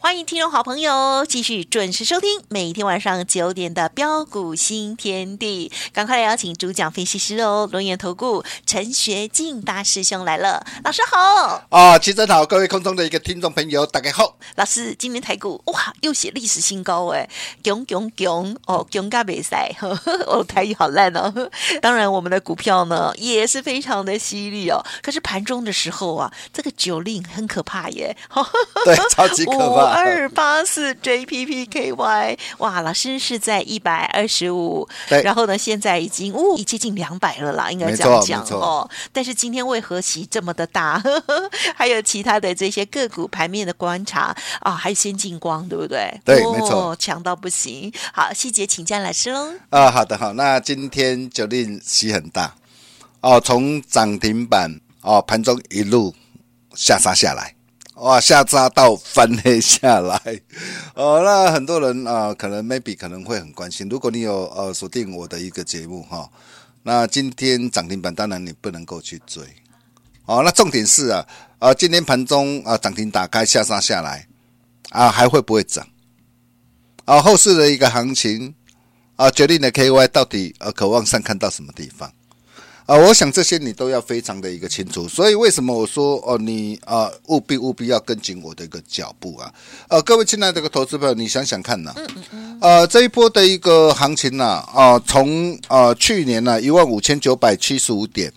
欢迎听众好朋友继续准时收听每天晚上九点的标股新天地，赶快来邀请主讲分析师哦，轮源投顾陈学进大师兄来了，老师好。哦，齐真好，各位空中的一个听众朋友大家好，老师今天台股哇又写历史新高哎，囧囧囧哦，囧嘎比赛，哦 台语好烂哦，当然我们的股票呢也是非常的犀利哦，可是盘中的时候啊，这个九令很可怕耶，对，超级可怕。二八四 JPPKY，哇，老师是在一百二十五，然后呢，现在已经哦，已接近两百了啦，应该这样讲哦。但是今天为何息这么的大？还有其他的这些个股盘面的观察啊，还有先进光，对不对？对，没错，强到不行。好，细节请教老师喽。啊，好的，好，那今天九令息很大哦，从涨停板哦，盘中一路下杀下来。哇，下扎到翻黑下来，哦，那很多人啊、可能 maybe 可能会很关心。如果你有呃锁定我的一个节目哈、哦，那今天涨停板当然你不能够去追，哦，那重点是啊，呃，今天盘中啊涨停打开下杀下来，啊还会不会涨？啊，后市的一个行情啊，决定了 KY 到底呃可望上看到什么地方？啊，我想这些你都要非常的一个清楚，所以为什么我说哦，你啊务必务必要跟紧我的一个脚步啊，呃，各位亲爱的个投资朋友，你想想看呐，嗯嗯呃，这一波的一个行情呐，啊，从啊去年呢一万五千九百七十五点，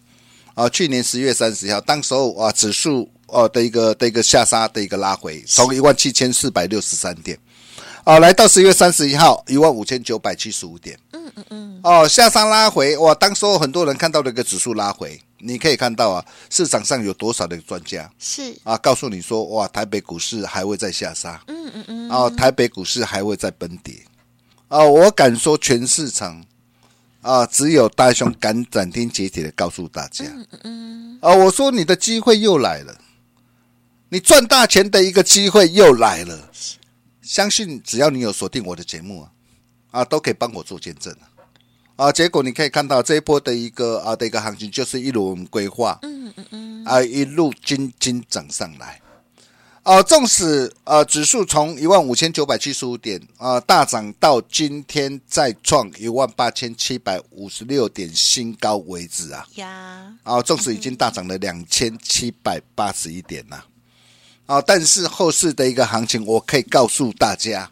啊，去年十月三十号，当时候啊指数哦的一个的一个下杀的一个拉回，从一万七千四百六十三点。啊，来到十月三十一号，一万五千九百七十五点。嗯。哦，下山拉回，哇！当时候很多人看到这个指数拉回，你可以看到啊，市场上有多少的专家是啊，告诉你说，哇，台北股市还会再下杀。嗯嗯嗯。哦，台北股市还会再崩跌。哦，我敢说，全市场啊，只有大雄敢斩钉截铁的告诉大家。嗯嗯嗯。啊，我说你的机会又来了，你赚大钱的一个机会又来了。相信只要你有锁定我的节目啊，啊，都可以帮我做见证啊，啊，结果你可以看到这一波的一个啊的一个行情，就是一路我们规划，嗯嗯嗯，啊，一路金金涨上来，啊，纵使啊指数从一万五千九百七十五点啊大涨到今天再创一万八千七百五十六点新高为止啊，呀，啊，纵使已经大涨了两千七百八十一点了。啊！但是后市的一个行情，我可以告诉大家，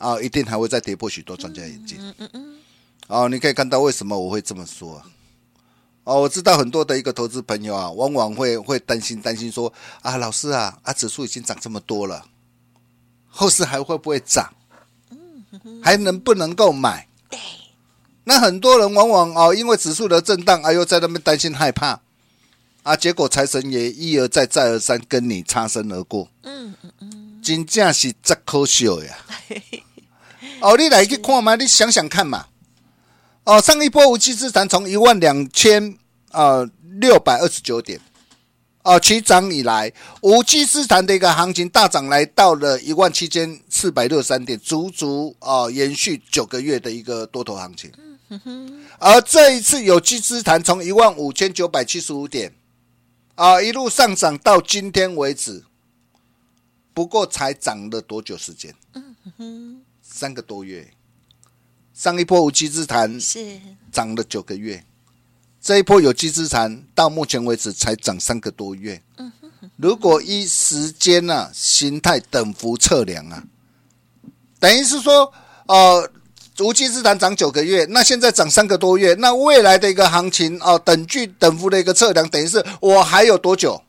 啊，一定还会再跌破许多专家眼镜。嗯嗯嗯。哦，你可以看到为什么我会这么说。哦，我知道很多的一个投资朋友啊，往往会会担心担心说啊，老师啊，啊，指数已经涨这么多了，后市还会不会涨？还能不能够买？那很多人往往哦，因为指数的震荡，哎呦，在那边担心害怕。啊！结果财神爷一而再、再而三跟你擦身而过，嗯嗯嗯，真正是真可笑呀！哦，你来去看嘛，你想想看嘛。哦，上一波无稽之谈从一万两千啊六百二十九点，哦，起涨以来无稽之谈的一个行情大涨来到了一万七千四百六十三点，足足啊延续九个月的一个多头行情。而这一次有机之谈从一万五千九百七十五点。啊，一路上涨到今天为止，不过才涨了多久时间？嗯哼，三个多月。上一波无稽之谈是涨了九个月，这一波有稽之谈到目前为止才涨三个多月。嗯哼，如果依时间啊、形态等幅测量啊，等于是说，呃。无稽之谈涨九个月，那现在涨三个多月，那未来的一个行情哦，等距等幅的一个测量，等于是我还有多久？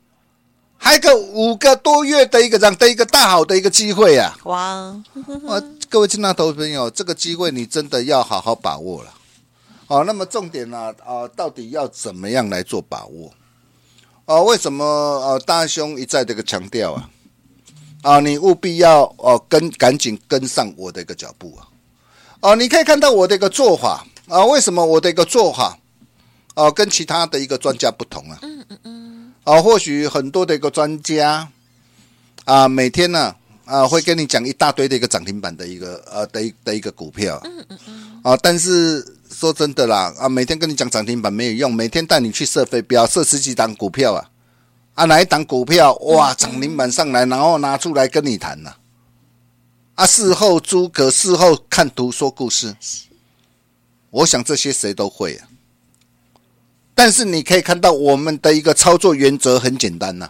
还有个五个多月的一个这样的一个大好的一个机会啊！哇！哇！各位亲爱的投资朋友，这个机会你真的要好好把握了。哦，那么重点呢？啊，到底要怎么样来做把握？哦，为什么呃大兄一再这个强调啊？啊，你务必要哦跟赶紧跟上我的一个脚步啊！哦，你可以看到我的一个做法啊，为什么我的一个做法哦跟其他的一个专家不同啊？嗯嗯嗯。啊，或许很多的一个专家啊，每天呢啊会跟你讲一大堆的一个涨停板的一个呃的一的一个股票。嗯嗯嗯。啊，但是说真的啦啊，每天跟你讲涨停板没有用，每天带你去设飞镖，设十几档股票啊。啊，哪一档股票哇，涨停板上来，然后拿出来跟你谈呢？啊，事后诸葛，事后看图说故事。我想这些谁都会啊。但是你可以看到我们的一个操作原则很简单呐。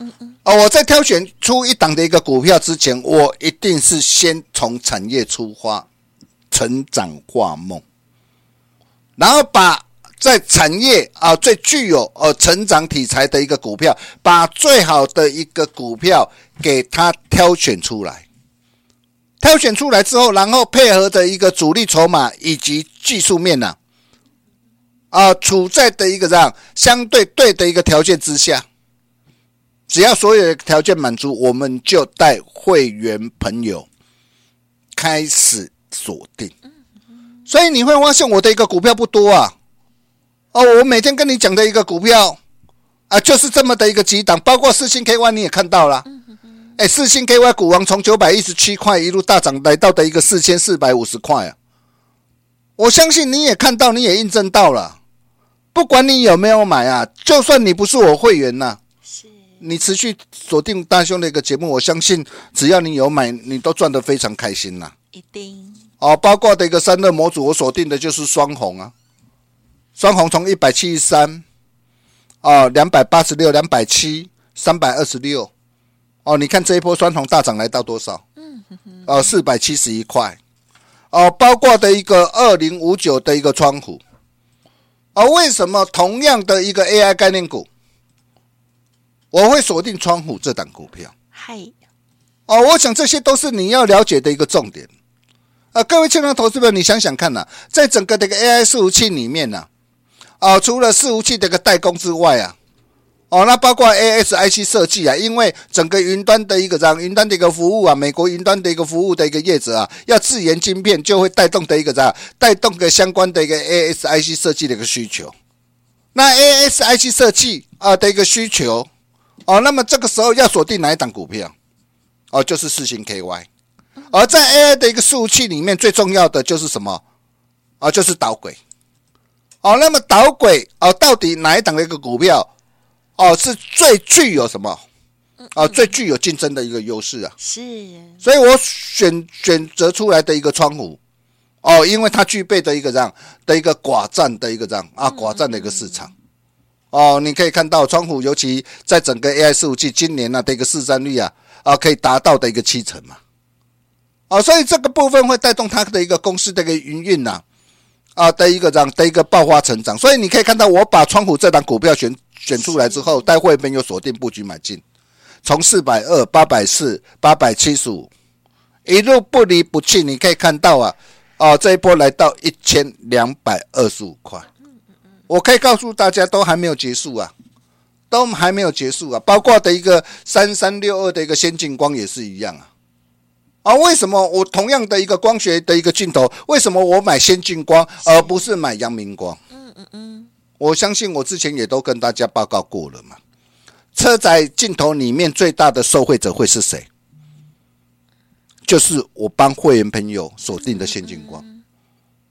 嗯嗯。哦，我在挑选出一档的一个股票之前，我一定是先从产业出发，成长化梦，然后把。在产业啊，最具有呃成长题材的一个股票，把最好的一个股票给它挑选出来，挑选出来之后，然后配合的一个主力筹码以及技术面呢，啊处在的一个这样相对对的一个条件之下，只要所有的条件满足，我们就带会员朋友开始锁定。所以你会发现我的一个股票不多啊。哦，我每天跟你讲的一个股票啊，就是这么的一个几档，包括四星 KY 你也看到了，哎，四星 KY 股王从九百一十七块一路大涨来到的一个四千四百五十块啊，我相信你也看到，你也印证到了，不管你有没有买啊，就算你不是我会员呐、啊，是。你持续锁定大兄的一个节目，我相信只要你有买，你都赚得非常开心呐、啊，一定。哦，包括的一个三热模组，我锁定的就是双红啊。双红从一百七十三，哦，两百八十六，两百七，三百二十六，哦，你看这一波双红大涨来到多少？嗯。哼哼，哦，四百七十一块，哦，包括的一个二零五九的一个窗户，哦，为什么同样的一个 AI 概念股，我会锁定窗户这档股票？嗨，哦，我想这些都是你要了解的一个重点。啊，各位亲爱的投资者，你想想看呐、啊，在整个这个 AI 伺服器里面呢、啊？哦，除了伺服器这个代工之外啊，哦，那包括 ASIC 设计啊，因为整个云端的一个这样云端的一个服务啊，美国云端的一个服务的一个业者啊，要自研晶片，就会带动的一个这样带动个相关的一个 ASIC 设计的一个需求。那 ASIC 设计啊的一个需求，哦，那么这个时候要锁定哪一档股票？哦，就是四星 KY。而在 AI 的一个伺服器里面，最重要的就是什么？哦，就是导轨。哦，那么导轨哦，到底哪一档的一个股票哦，是最具有什么？啊，最具有竞争的一个优势啊？是，所以我选选择出来的一个窗户哦，因为它具备的一个这样的一个寡占的一个这样啊寡占的一个市场哦，你可以看到窗户，尤其在整个 AI 伺服器今年呢的一个市占率啊啊，可以达到的一个七成嘛。哦，所以这个部分会带动它的一个公司的一个营运呐。啊的一个这样的一个爆发成长，所以你可以看到我把窗户这档股票选选出来之后，待会员有锁定布局买进，从四百二、八百四、八百七十五一路不离不弃。你可以看到啊，啊这一波来到一千两百二十五块，我可以告诉大家都还没有结束啊，都还没有结束啊，包括的一个三三六二的一个先进光也是一样啊。啊，为什么我同样的一个光学的一个镜头，为什么我买先进光而不是买阳明光？嗯嗯嗯，我相信我之前也都跟大家报告过了嘛。车载镜头里面最大的受惠者会是谁？就是我帮会员朋友锁定的现金光。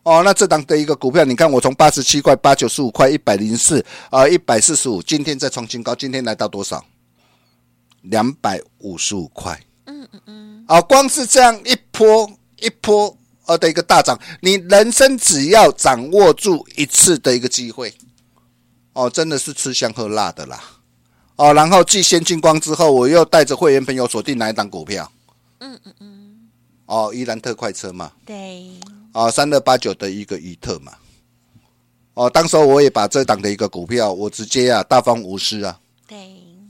哦，那这档的一个股票，你看我从八十七块、八九十五块、一百零四啊、一百四十五，今天再创新高，今天来到多少？两百五十五块。嗯嗯嗯。啊，光是这样一波一波呃的一个大涨，你人生只要掌握住一次的一个机会，哦，真的是吃香喝辣的啦。哦，然后继先进光之后，我又带着会员朋友锁定哪一档股票？嗯嗯嗯。哦，伊兰特快车嘛。对。哦，三二八九的一个伊特嘛。哦，当时候我也把这档的一个股票，我直接啊大方无私啊。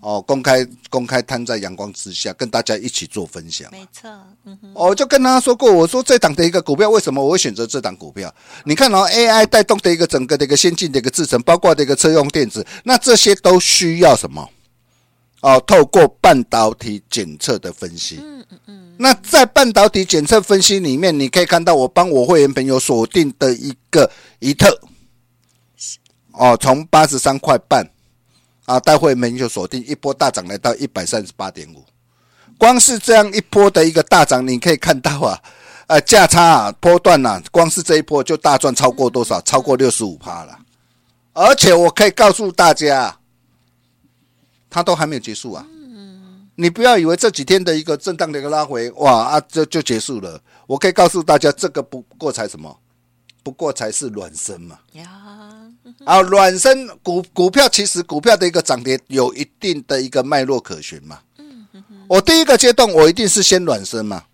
对。哦，公开公开摊在阳光之下，跟大家一起做分享。没错，嗯哼，我就跟他说过，我说这档的一个股票，为什么我会选择这档股票？你看哦，AI 带动的一个整个的一个先进的一个制程，包括的一个车用电子，那这些都需要什么？哦，透过半导体检测的分析。嗯嗯嗯。那在半导体检测分析里面，你可以看到我帮我会员朋友锁定的一个一特，哦，从八十三块半。啊，待会没就锁定一波大涨来到一百三十八点五，光是这样一波的一个大涨，你可以看到啊，呃，价差啊，波段呐、啊，光是这一波就大赚超过多少？超过六十五趴了。而且我可以告诉大家，它都还没有结束啊。你不要以为这几天的一个震荡的一个拉回，哇啊，这就结束了。我可以告诉大家，这个不过才什么？不过才是暖身嘛。啊，软身股股票其实股票的一个涨跌有一定的一个脉络可循嘛。我第一个阶段我一定是先软身嘛。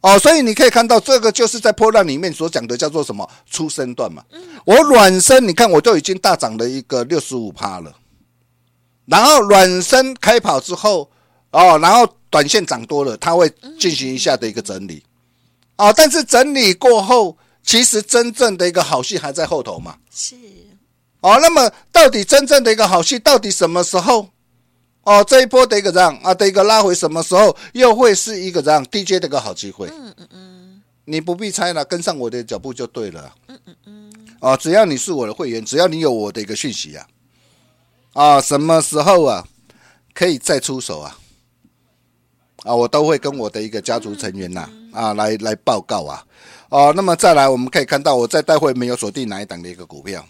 哦，所以你可以看到这个就是在波浪里面所讲的叫做什么初生段嘛。我软身，你看我都已经大涨了一个六十五趴了。然后软身开跑之后，哦，然后短线涨多了，它会进行一下的一个整理。哦，但是整理过后，其实真正的一个好戏还在后头嘛。是。哦，那么到底真正的一个好戏到底什么时候？哦，这一波的一个这样啊的一个拉回什么时候又会是一个这样低阶的一个好机会？嗯嗯嗯，你不必猜了，跟上我的脚步就对了。嗯嗯嗯。哦，只要你是我的会员，只要你有我的一个讯息啊，啊，什么时候啊可以再出手啊？啊，我都会跟我的一个家族成员呐啊来来报告啊。哦，那么再来我们可以看到我在待会没有锁定哪一档的一个股票。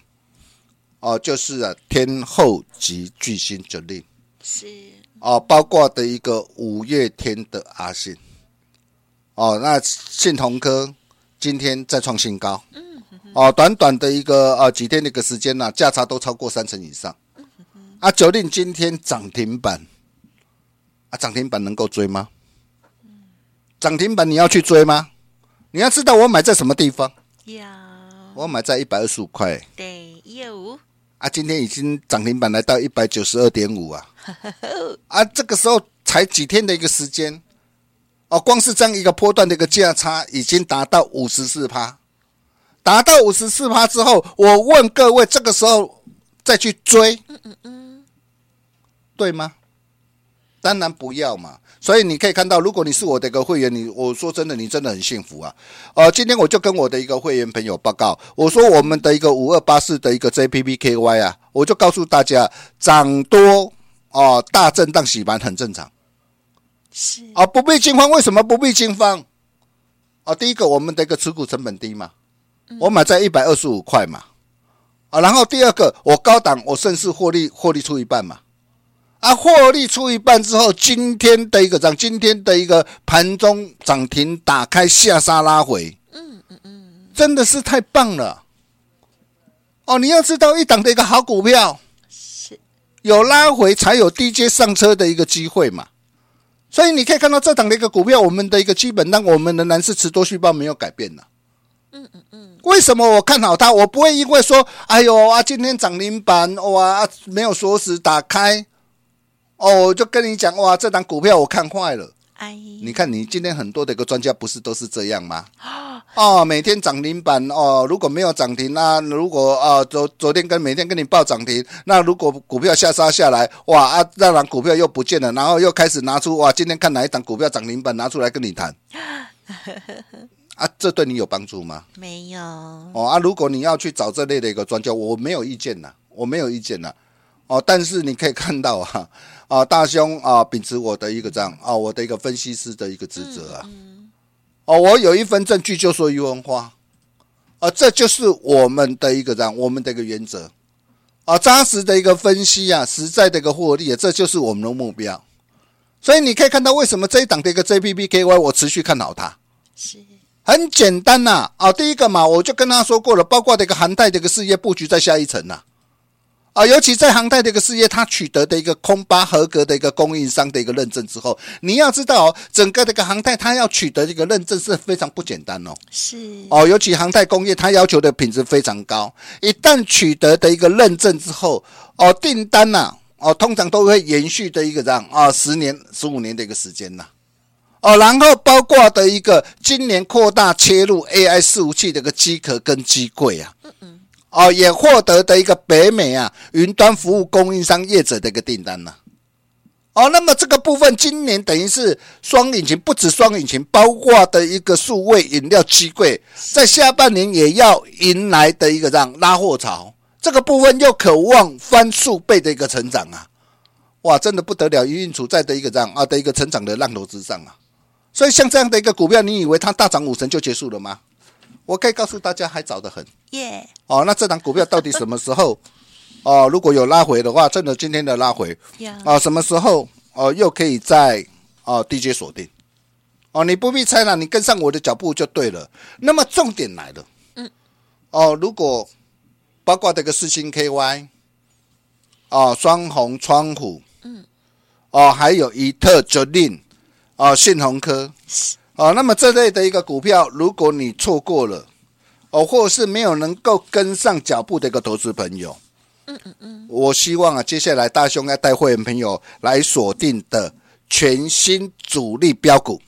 哦，就是啊，天后级巨星九令是。哦，包括的一个五月天的阿信。哦，那信同科今天再创新高，嗯哦，短短的一个呃几天的一个时间呢、啊，价差都超过三成以上，嗯啊，九令今天涨停板，啊，涨停板能够追吗？涨停板你要去追吗？你要知道我买在什么地方？我买在一百二十五块，对，有。啊，今天已经涨停板来到一百九十二点五啊！啊，这个时候才几天的一个时间，哦，光是这样一个波段的一个价差已经达到五十四趴，达到五十四趴之后，我问各位，这个时候再去追，嗯嗯嗯，对吗？当然不要嘛。所以你可以看到，如果你是我的一个会员，你我说真的，你真的很幸福啊！呃，今天我就跟我的一个会员朋友报告，我说我们的一个五二八四的一个 JPPKY 啊，我就告诉大家，涨多哦，大震荡洗盘很正常，是啊，不必惊慌。为什么不必惊慌？啊，第一个，我们的一个持股成本低嘛，我买在一百二十五块嘛，啊，然后第二个，我高档，我甚至获利，获利出一半嘛。啊，获利出一半之后，今天的一个涨，今天的一个盘中涨停打开下杀拉回，嗯嗯嗯，真的是太棒了。哦，你要知道，一档的一个好股票是有拉回才有低阶上车的一个机会嘛。所以你可以看到这档的一个股票，我们的一个基本单，我们仍然是持多续报没有改变的。嗯嗯嗯，为什么我看好它？我不会因为说，哎呦啊，今天涨停板哇，啊，没有锁死打开。哦，我就跟你讲哇，这档股票我看坏了。哎，你看你今天很多的一个专家不是都是这样吗？哦，每天涨停板哦，如果没有涨停，那如果啊昨昨天跟每天跟你报涨停，那如果股票下杀下来，哇啊，那档股票又不见了，然后又开始拿出哇，今天看哪一档股票涨停板拿出来跟你谈。啊，这对你有帮助吗？没有。哦啊，如果你要去找这类的一个专家，我没有意见呐，我没有意见呐。哦，但是你可以看到啊。啊，大兄啊，秉持我的一个这样啊，我的一个分析师的一个职责啊。哦，我有一份证据就说于文花，啊，这就是我们的一个这样，我们的一个原则啊，扎实的一个分析啊，实在的一个获利啊，这就是我们的目标。所以你可以看到，为什么这一档的一个 JPPKY 我持续看好它，是很简单呐。啊，第一个嘛，我就跟他说过了，包括这个韩泰的一个事业布局在下一层呐。啊，尤其在航太的一个事业，它取得的一个空巴合格的一个供应商的一个认证之后，你要知道哦，整个这个航太它要取得这个认证是非常不简单哦。是哦，尤其航太工业，它要求的品质非常高。一旦取得的一个认证之后，哦，订单呐、啊，哦，通常都会延续的一个这样啊，十年、十五年的一个时间呐。哦，然后包括的一个今年扩大切入 AI 伺服器的一个机壳跟机柜啊，哦，也获得的一个北美啊云端服务供应商业者的一个订单呐。哦，那么这个部分今年等于是双引擎，不止双引擎，包括的一个数位饮料机柜，在下半年也要迎来的一个这样拉货潮，这个部分又渴望翻数倍的一个成长啊！哇，真的不得了，营运处在的一个这样啊的一个成长的浪头之上啊！所以像这样的一个股票，你以为它大涨五成就结束了吗？我可以告诉大家，还早得很。耶！哦，那这档股票到底什么时候？哦，如果有拉回的话，趁着今天的拉回，啊什么时候哦又可以在哦低阶锁定？哦，你不必猜了，你跟上我的脚步就对了。那么重点来了，嗯，哦，如果包括这个四星 KY，哦，双红窗户，嗯，哦，还有一特 Jolin，哦，信鸿科，哦，那么这类的一个股票，如果你错过了，哦，或是没有能够跟上脚步的一个投资朋友。嗯嗯嗯，我希望啊，接下来大兄要带会员朋友来锁定的全新主力标股，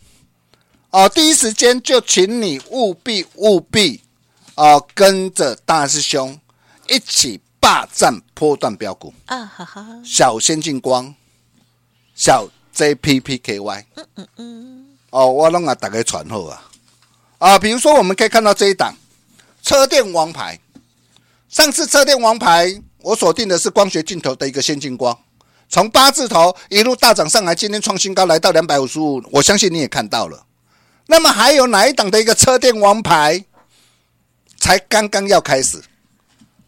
哦，第一时间就请你务必务必哦，跟着大师兄一起霸占波段标股。啊，哈哈，小先进光，小 JPPKY，嗯嗯嗯，哦，我拢啊大概传后啊，啊，比如说我们可以看到这一档车电王牌，上次车电王牌。我锁定的是光学镜头的一个先进光，从八字头一路大涨上来，今天创新高来到两百五十五，我相信你也看到了。那么还有哪一档的一个车电王牌，才刚刚要开始？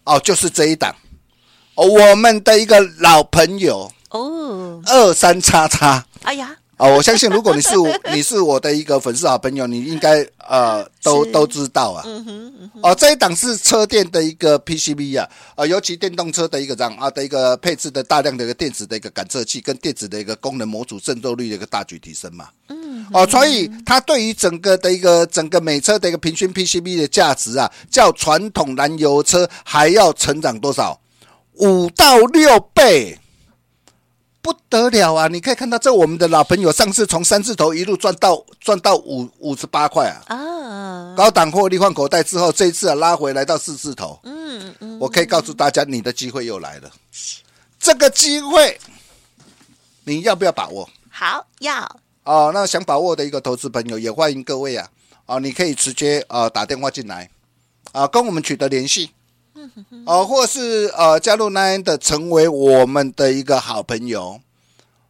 哦，就是这一档，哦，我们的一个老朋友哦，二三叉叉，哎呀。哦，我相信如果你是 你是我的一个粉丝好朋友，你应该呃都都知道啊。嗯哼嗯哼哦，这一档是车电的一个 PCB 啊，呃，尤其电动车的一个这样啊的一个配置的大量的一个电子的一个感测器跟电子的一个功能模组渗透率的一个大举提升嘛。嗯哼。哦，所以它对于整个的一个整个美车的一个平均 PCB 的价值啊，较传统燃油车还要成长多少？五到六倍。不得了啊！你可以看到，这我们的老朋友上次从三字头一路赚到赚到五五十八块啊！啊，高档获利换口袋之后，这一次啊拉回来到四字头。嗯嗯，我可以告诉大家，你的机会又来了。这个机会，你要不要把握？好，要。哦，那想把握的一个投资朋友也欢迎各位啊！啊，你可以直接啊打电话进来啊，跟我们取得联系。哦，或是呃加入 LINE 的，成为我们的一个好朋友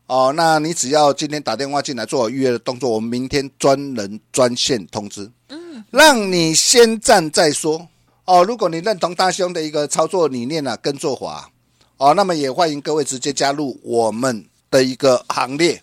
哦。那你只要今天打电话进来做好预约的动作，我们明天专人专线通知，嗯，让你先站再说哦。如果你认同大兄的一个操作理念啊，跟做法哦，那么也欢迎各位直接加入我们的一个行列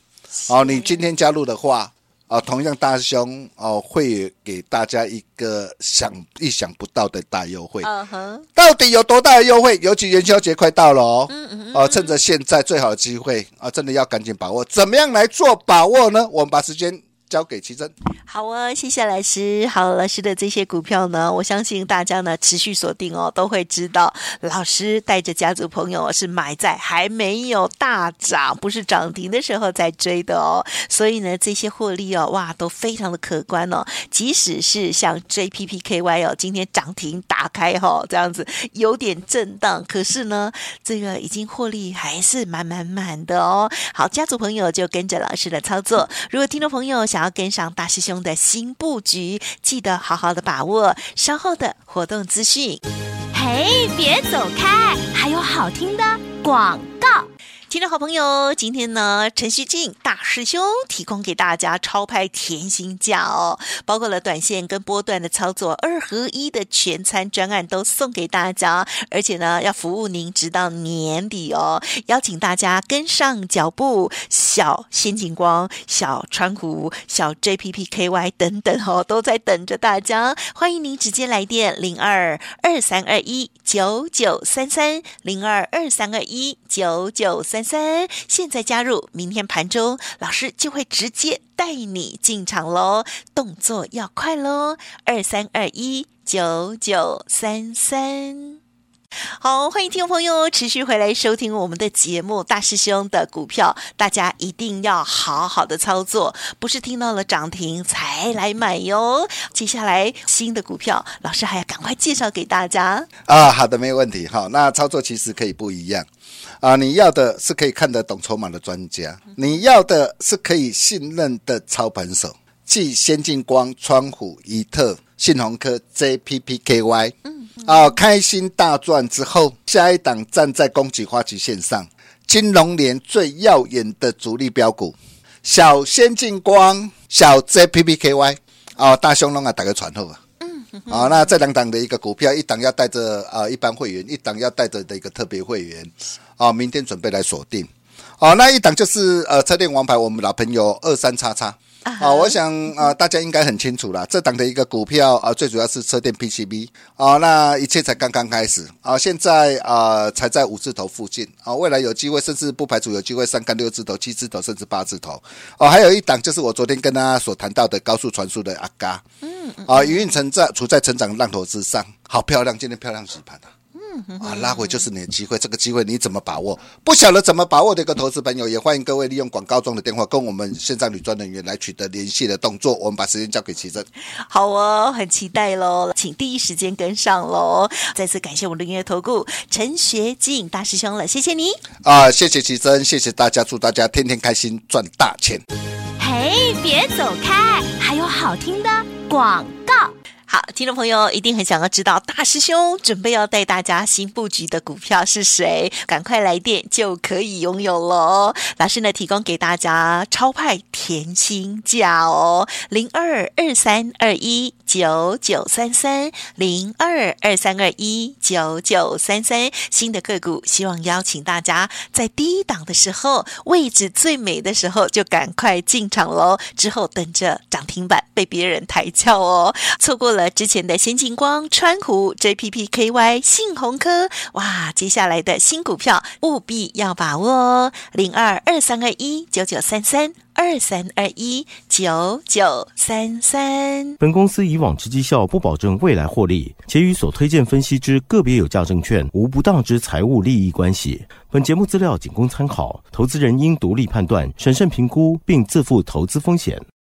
哦。你今天加入的话。啊，同样大兄哦，会给大家一个想意想不到的大优惠。Uh. 到底有多大的优惠？尤其元宵节快到了哦，嗯嗯嗯哦，趁着现在最好的机会啊，真的要赶紧把握。怎么样来做把握呢？我们把时间。交给奇珍，好啊、谢谢老师。好，老师的这些股票呢，我相信大家呢持续锁定哦，都会知道老师带着家族朋友是买在还没有大涨，不是涨停的时候在追的哦。所以呢，这些获利哦，哇，都非常的可观哦。即使是像 JPPKY 哦，今天涨停打开哈、哦，这样子有点震荡，可是呢，这个已经获利还是满满满的哦。好，家族朋友就跟着老师的操作。如果听众朋友想想要跟上大师兄的新布局，记得好好的把握稍后的活动资讯。嘿，别走开，还有好听的广告。听众好朋友，今天呢，陈旭静大师兄提供给大家超拍甜心价哦，包括了短线跟波段的操作二合一的全餐专案都送给大家，而且呢，要服务您直到年底哦，邀请大家跟上脚步，小先进光、小川股、小 JPPKY 等等哦，都在等着大家，欢迎您直接来电零二二三二一九九三三零二二三二一九九三。三三，现在加入，明天盘中老师就会直接带你进场喽，动作要快喽，二三二一九九三三。好，欢迎听众朋友持续回来收听我们的节目。大师兄的股票，大家一定要好好的操作，不是听到了涨停才来买哟。接下来新的股票，老师还要赶快介绍给大家啊。好的，没有问题。好，那操作其实可以不一样啊。你要的是可以看得懂筹码的专家，你要的是可以信任的操盘手，即先进光、川湖、怡特、信鸿科、JPPKY。嗯。啊、哦！开心大赚之后，下一档站在攻击花旗线上，金融年最耀眼的主力标股，小先进光、小 JPPKY 啊、哦，大雄龙啊，打个传呼啊！嗯，啊、哦，那这两档的一个股票，一档要带着啊一般会员，一档要带着的一个特别会员，啊、哦，明天准备来锁定。哦，那一档就是呃车电王牌，我们老朋友二三叉叉。啊、哦，我想啊、呃，大家应该很清楚了，这档的一个股票啊、呃，最主要是车电 PCB 啊、哦，那一切才刚刚开始啊、哦，现在啊、呃、才在五字头附近啊、哦，未来有机会，甚至不排除有机会三根六字头、七字头，甚至八字头哦。还有一档就是我昨天跟大家所谈到的高速传输的阿嘎，嗯啊，营运成在处在成长浪头之上，好漂亮，今天漂亮洗盘啊。啊，拉回就是你的机会，这个机会你怎么把握？不晓得怎么把握的一个投资朋友，也欢迎各位利用广告中的电话跟我们线上女专人员来取得联系的动作。我们把时间交给奇珍。好哦，很期待喽，请第一时间跟上喽。再次感谢我们的音乐投顾陈学进大师兄了，谢谢你啊，谢谢奇珍，谢谢大家，祝大家天天开心，赚大钱。嘿，别走开，还有好听的广告。好，听众朋友一定很想要知道大师兄准备要带大家新布局的股票是谁？赶快来电就可以拥有了。老师呢，提供给大家超派甜心价哦，零二二三二一九九三三零二二三二一九九三三。新的个股，希望邀请大家在低档的时候，位置最美的时候就赶快进场喽。之后等着涨停板被别人抬轿哦，错过了。了之前的先进光、川湖、JPPKY、信鸿科，哇！接下来的新股票务必要把握哦，零二二三二一九九三三二三二一九九三三。本公司以往之绩效不保证未来获利，且与所推荐分析之个别有价证券无不当之财务利益关系。本节目资料仅供参考，投资人应独立判断、审慎评估，并自负投资风险。